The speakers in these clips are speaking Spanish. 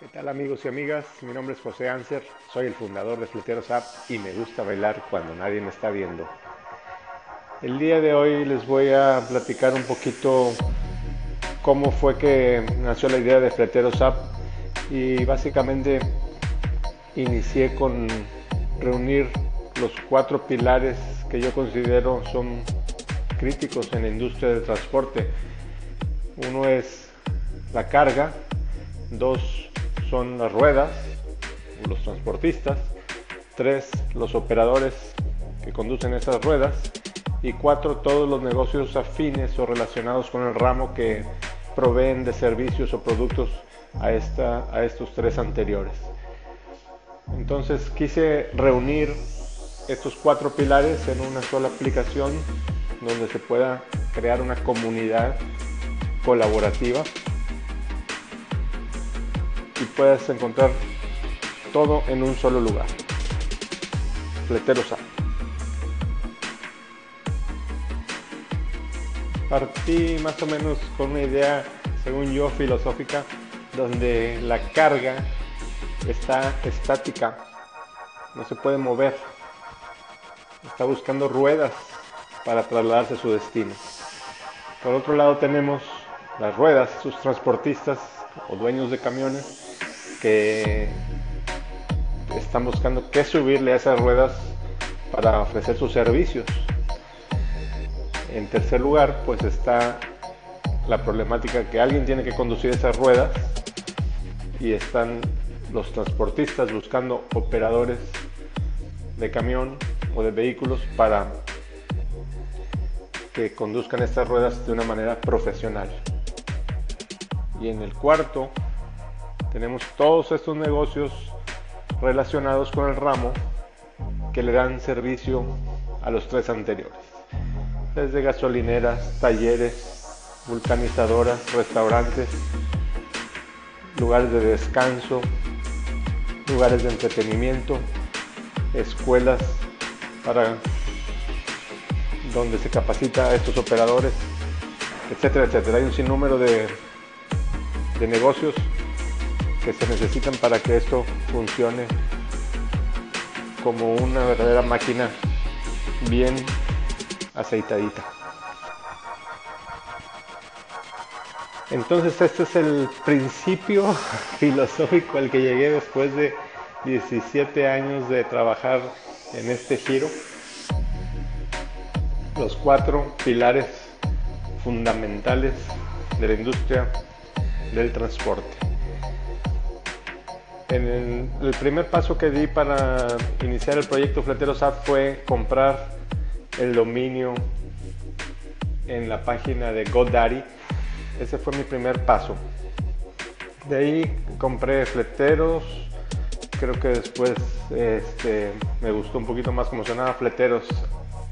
¿Qué tal amigos y amigas? Mi nombre es José Anser, soy el fundador de Fleteros App y me gusta bailar cuando nadie me está viendo. El día de hoy les voy a platicar un poquito cómo fue que nació la idea de Fleteros App y básicamente inicié con reunir los cuatro pilares que yo considero son críticos en la industria del transporte. Uno es la carga, dos son las ruedas, los transportistas, tres, los operadores que conducen esas ruedas y cuatro, todos los negocios afines o relacionados con el ramo que proveen de servicios o productos a, esta, a estos tres anteriores. Entonces quise reunir estos cuatro pilares en una sola aplicación donde se pueda crear una comunidad colaborativa y puedes encontrar todo en un solo lugar. Fleteros. Partí más o menos con una idea, según yo, filosófica, donde la carga está estática, no se puede mover, está buscando ruedas para trasladarse a su destino. Por otro lado tenemos las ruedas, sus transportistas o dueños de camiones que están buscando qué subirle a esas ruedas para ofrecer sus servicios. En tercer lugar, pues está la problemática que alguien tiene que conducir esas ruedas y están los transportistas buscando operadores de camión o de vehículos para que conduzcan estas ruedas de una manera profesional. Y en el cuarto tenemos todos estos negocios relacionados con el ramo que le dan servicio a los tres anteriores. Desde gasolineras, talleres, vulcanizadoras, restaurantes, lugares de descanso, lugares de entretenimiento, escuelas para donde se capacita a estos operadores, etcétera, etcétera. Hay un sinnúmero de, de negocios que se necesitan para que esto funcione como una verdadera máquina bien aceitadita. Entonces este es el principio filosófico al que llegué después de 17 años de trabajar en este giro. Los cuatro pilares fundamentales de la industria del transporte el, primer paso que di para iniciar el proyecto Fleteros App fue comprar el dominio en la página de GoDaddy. Ese fue mi primer paso. De ahí compré fleteros. Creo que después este, me gustó un poquito más como sonaba Fleteros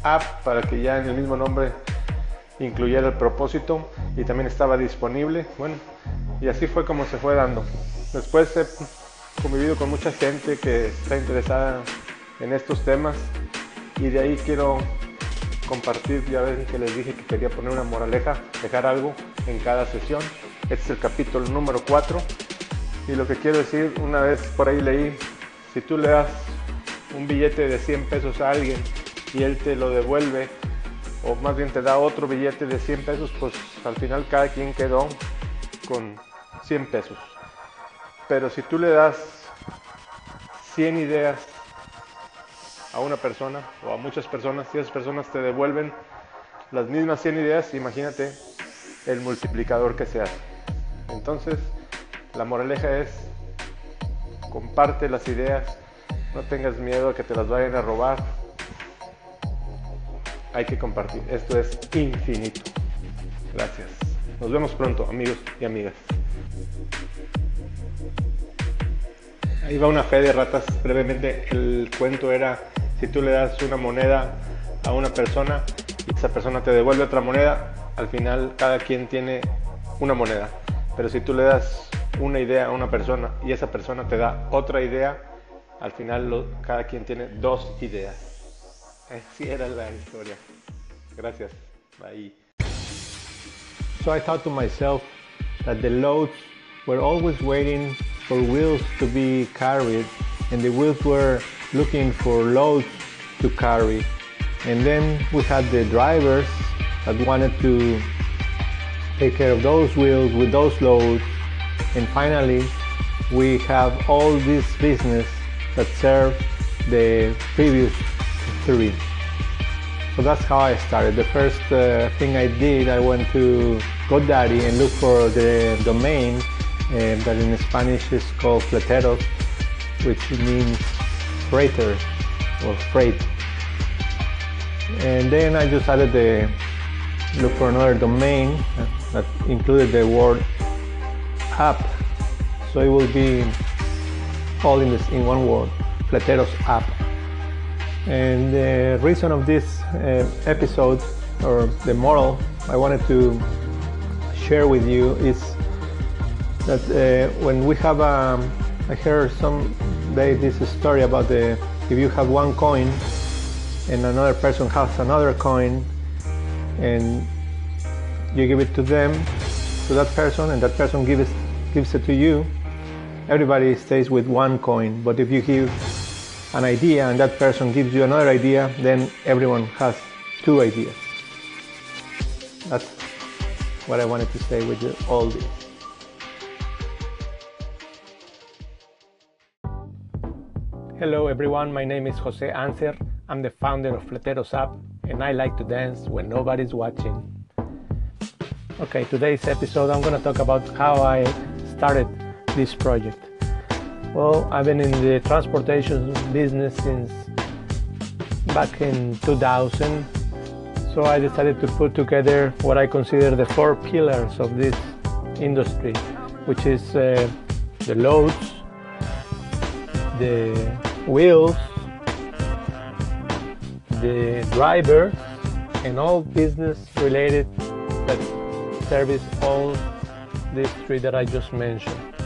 App para que ya en el mismo nombre incluyera el propósito y también estaba disponible. Bueno, y así fue como se fue dando. Después convivido con mucha gente que está interesada en estos temas y de ahí quiero compartir, ya ven que les dije que quería poner una moraleja, dejar algo en cada sesión. Este es el capítulo número 4 y lo que quiero decir, una vez por ahí leí, si tú le das un billete de 100 pesos a alguien y él te lo devuelve, o más bien te da otro billete de 100 pesos, pues al final cada quien quedó con 100 pesos. Pero si tú le das 100 ideas a una persona o a muchas personas y esas personas te devuelven las mismas 100 ideas, imagínate el multiplicador que se hace. Entonces, la moraleja es, comparte las ideas, no tengas miedo a que te las vayan a robar. Hay que compartir. Esto es infinito. Gracias. Nos vemos pronto, amigos y amigas. Ahí va una fe de ratas. Brevemente, el cuento era, si tú le das una moneda a una persona y esa persona te devuelve otra moneda, al final cada quien tiene una moneda. Pero si tú le das una idea a una persona y esa persona te da otra idea, al final cada quien tiene dos ideas. Así era la historia. Gracias. Bye. So I thought to myself that the loads were always waiting for wheels to be carried, and the wheels were looking for loads to carry. And then we had the drivers that wanted to take care of those wheels with those loads. And finally, we have all this business that served the previous three. So that's how I started. The first uh, thing I did, I went to GoDaddy and looked for the domain uh, that in Spanish is called fleteros, which means freighter or freight. And then I just added the look for another domain that included the word app. So it will be all in this in one word, Fleteros app. And the reason of this uh, episode or the moral I wanted to share with you is that uh, when we have a, um, I heard some day this story about the if you have one coin and another person has another coin and you give it to them to that person and that person gives gives it to you everybody stays with one coin but if you give an idea and that person gives you another idea, then everyone has two ideas. That's what I wanted to say with all this. Hello everyone, my name is Jose Anser. I'm the founder of Fleteros app and I like to dance when nobody's watching. Okay, today's episode I'm going to talk about how I started this project. Well, I've been in the transportation business since back in 2000. So I decided to put together what I consider the four pillars of this industry, which is uh, the loads, the wheels, the driver, and all business related that service all these three that I just mentioned.